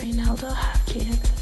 dream how they'll have kids.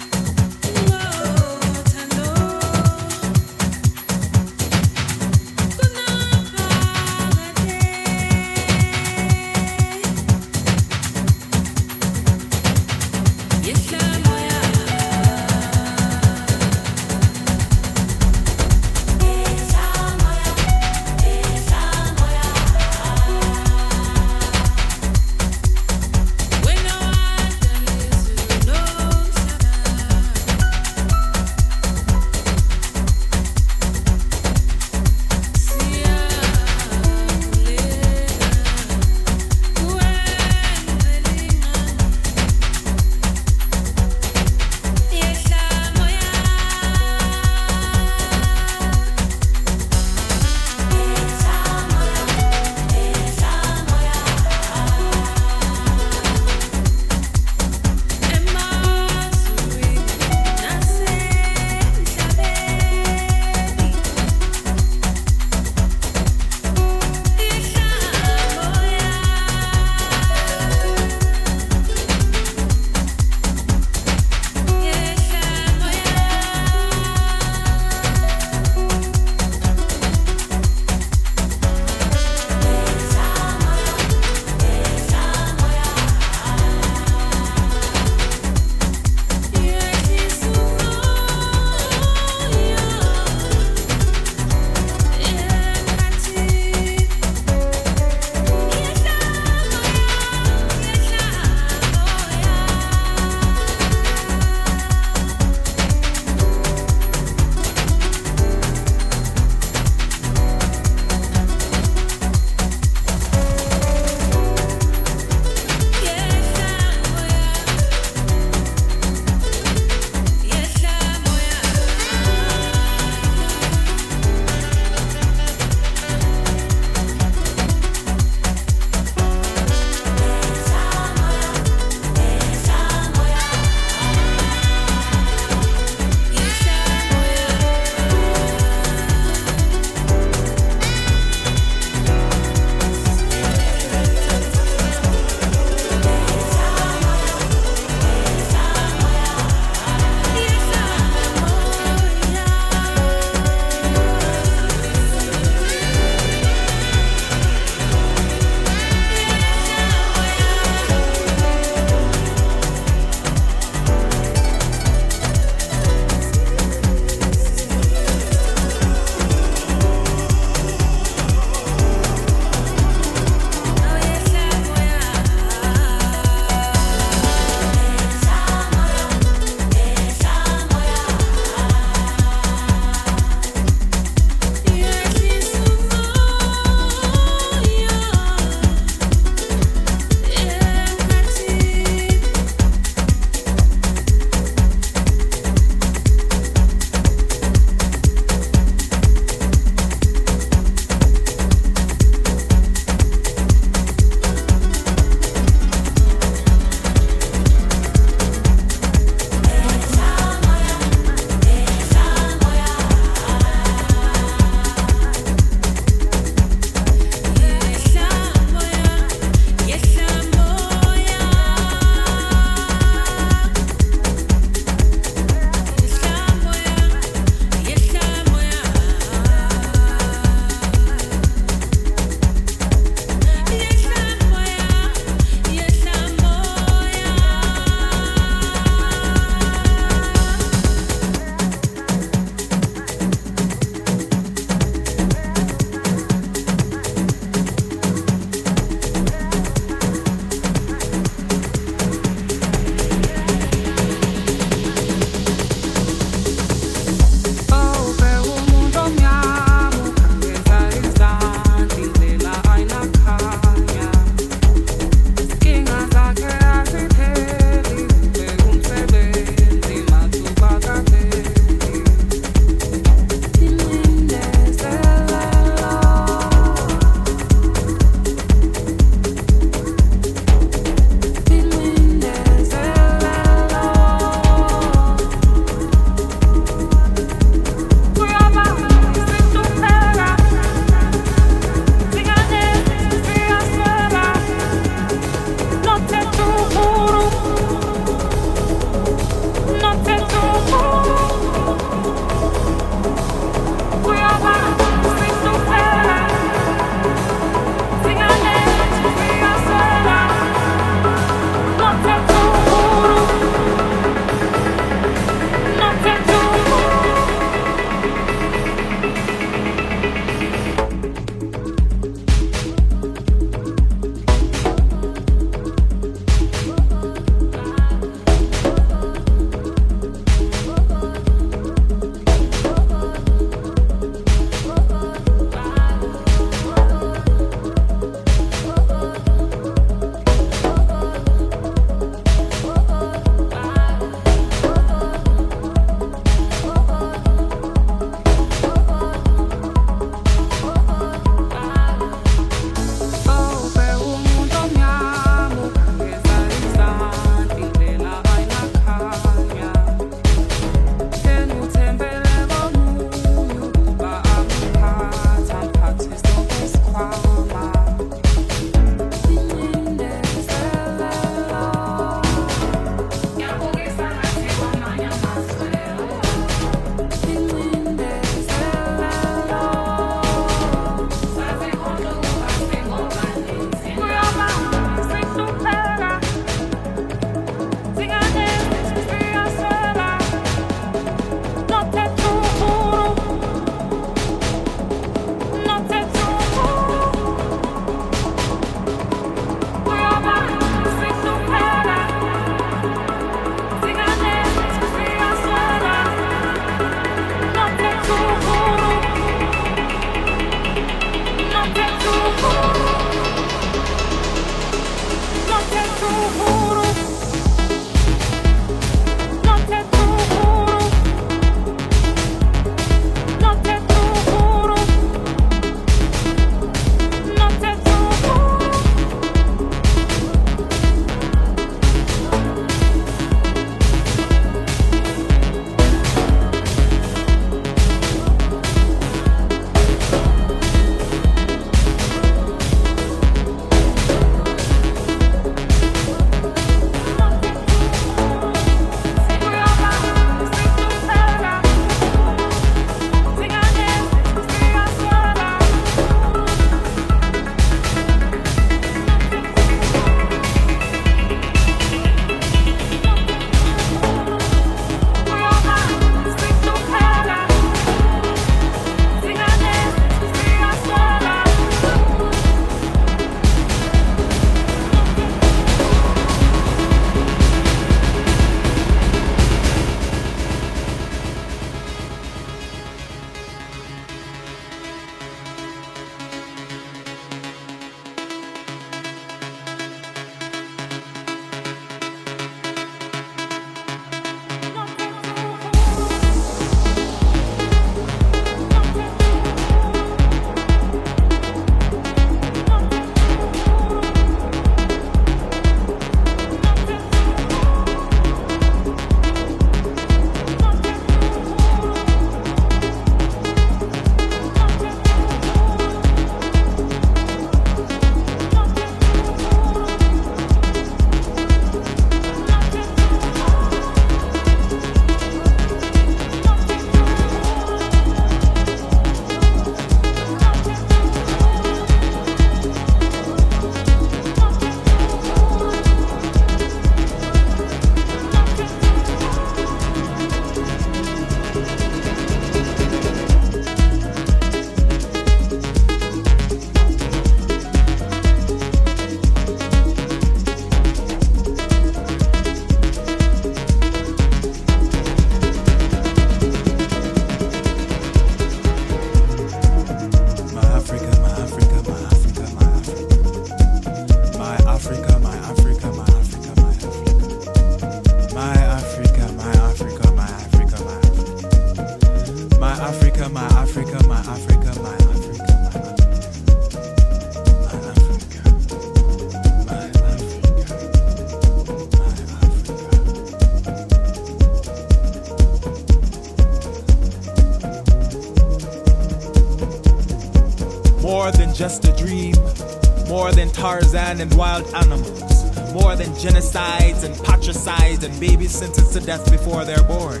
Tarzan and wild animals, more than genocides and patricides and babies sentenced to death before they're born.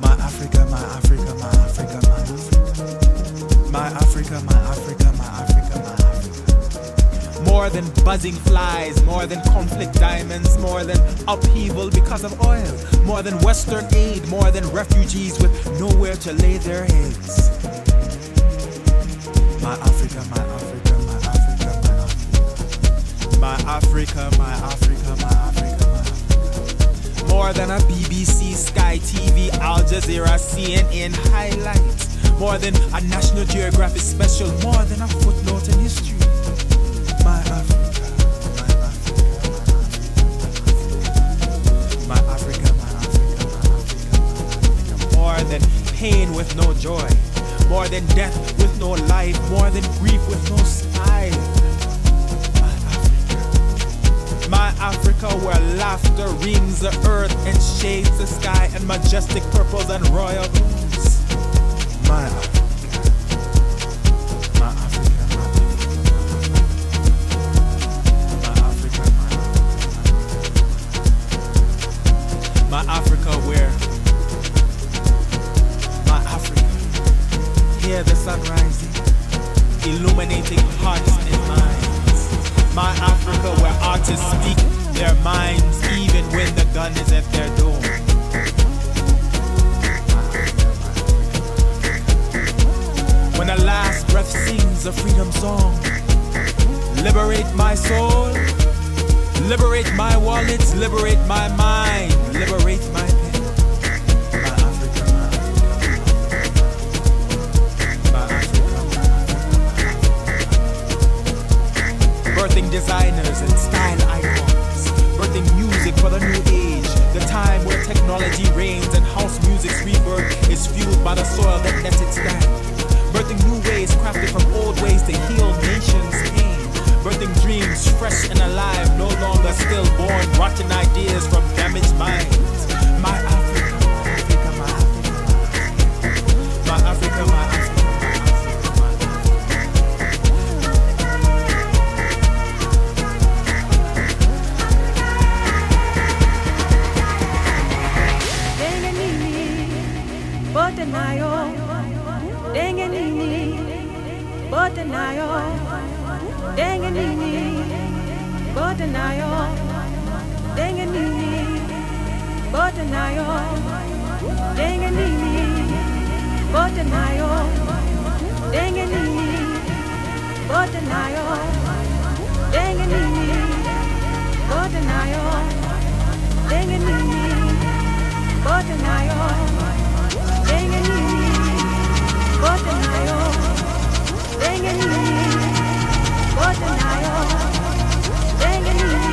My Africa, my Africa, my Africa, my Africa. My Africa, my Africa, my Africa, my Africa. More than buzzing flies, more than conflict diamonds, more than upheaval because of oil, more than Western aid, more than refugees with nowhere to lay their heads. My Africa, my Africa, Africa. My Africa, my Africa, my Africa. More than a BBC, Sky TV, Al Jazeera, CNN highlight. More than a National Geographic special, more than a footnote in history. My Africa, my Africa, my Africa, my my Africa. More than pain with no joy, more than death with no life, more than grief with no smile. Africa, my where laughter rings the earth and shades the sky, and majestic purples and royal blues. My Africa, my Africa, my Africa, my Africa, my Africa, where my Africa, hear the sun rising, illuminating hearts and minds. My Africa, where artists speak their minds even when the gun is at their door. When the last breath sings a freedom song, liberate my soul, liberate my wallets, liberate my mind, liberate my pen. My Africa, my Africa, birthing designers and style music for the new age, the time where technology reigns and house music's rebirth is fueled by the soil that lets it stand. Birthing new ways crafted from old ways to heal nations' pain. Birthing dreams fresh and alive, no longer stillborn, rotten ideas from damaged minds. Dengue nini, bote nayo. Dengue nini, bote nayo. Dengue nini, bote nayo. Dengue nini, bote nayo. Dengue nini, bote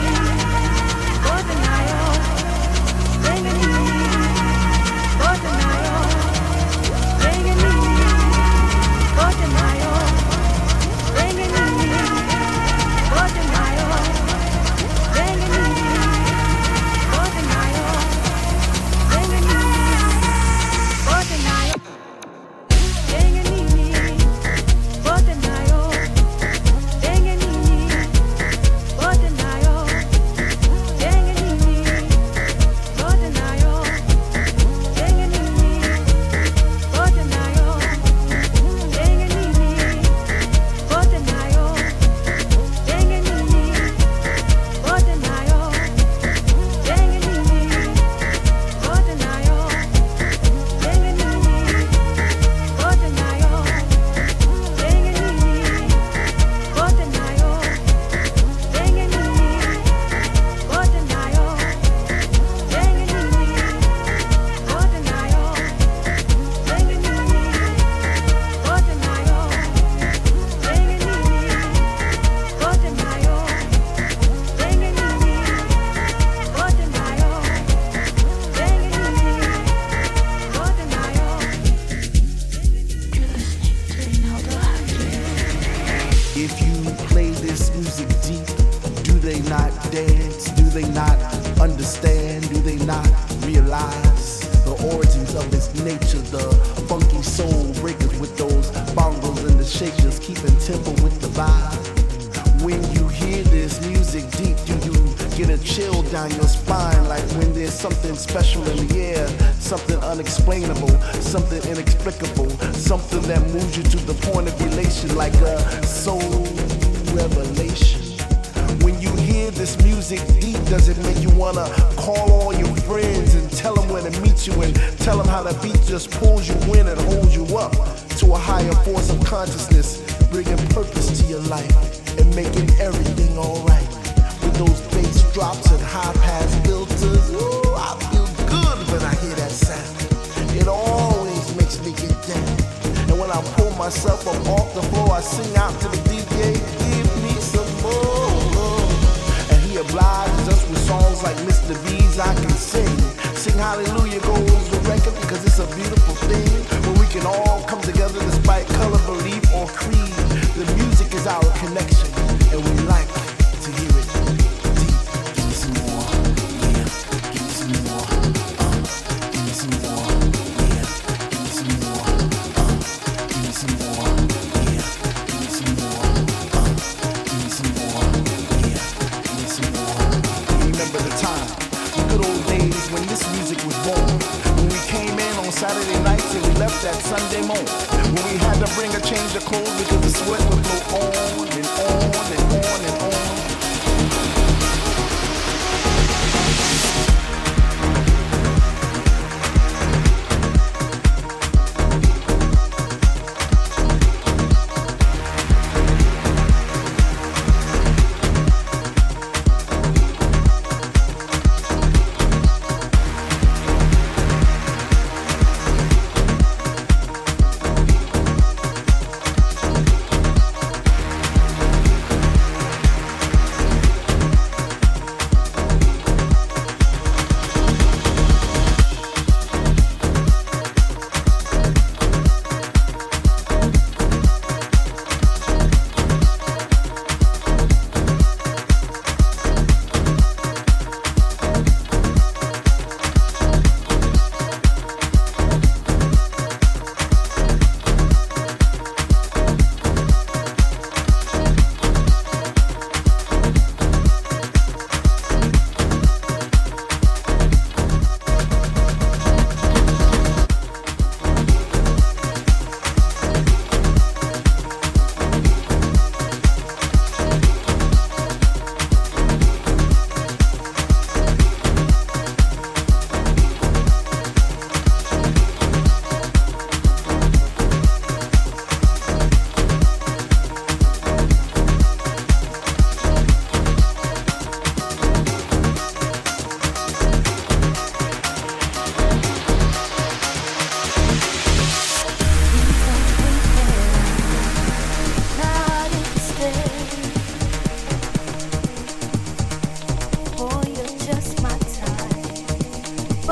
time, the good old days when this music was born. When we came in on Saturday nights and we left that Sunday morning. When we had to bring a change of clothes because the sweat would go on and on and on.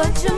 what you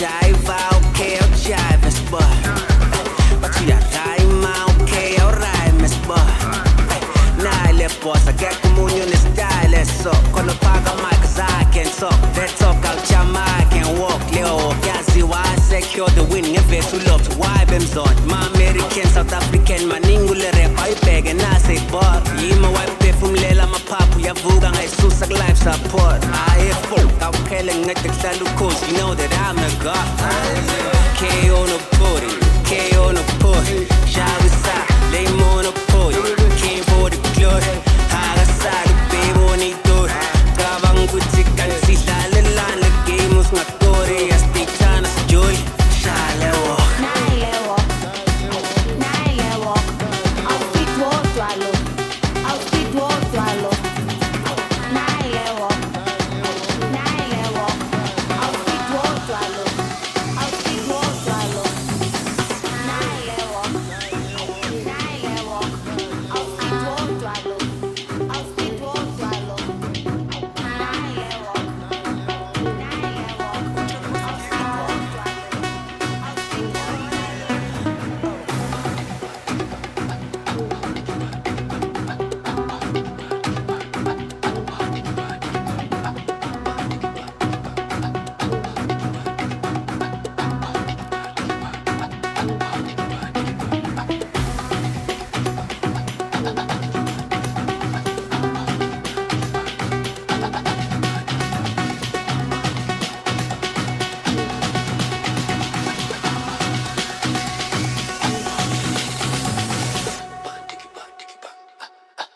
jive, okay, I'll jive, it's but But you time, okay, I'll rhyme, it's but Nile boss, I get communion style, it's so Gonna pack a mic cause I can talk, let's talk, I'll jam, I can walk, Leo, Gazi, why I secure the win, if it's too love to wipe him on My American, South African, my Ningular rap, I beg and I say but support. You know that i'm the god. K on a body k on the body.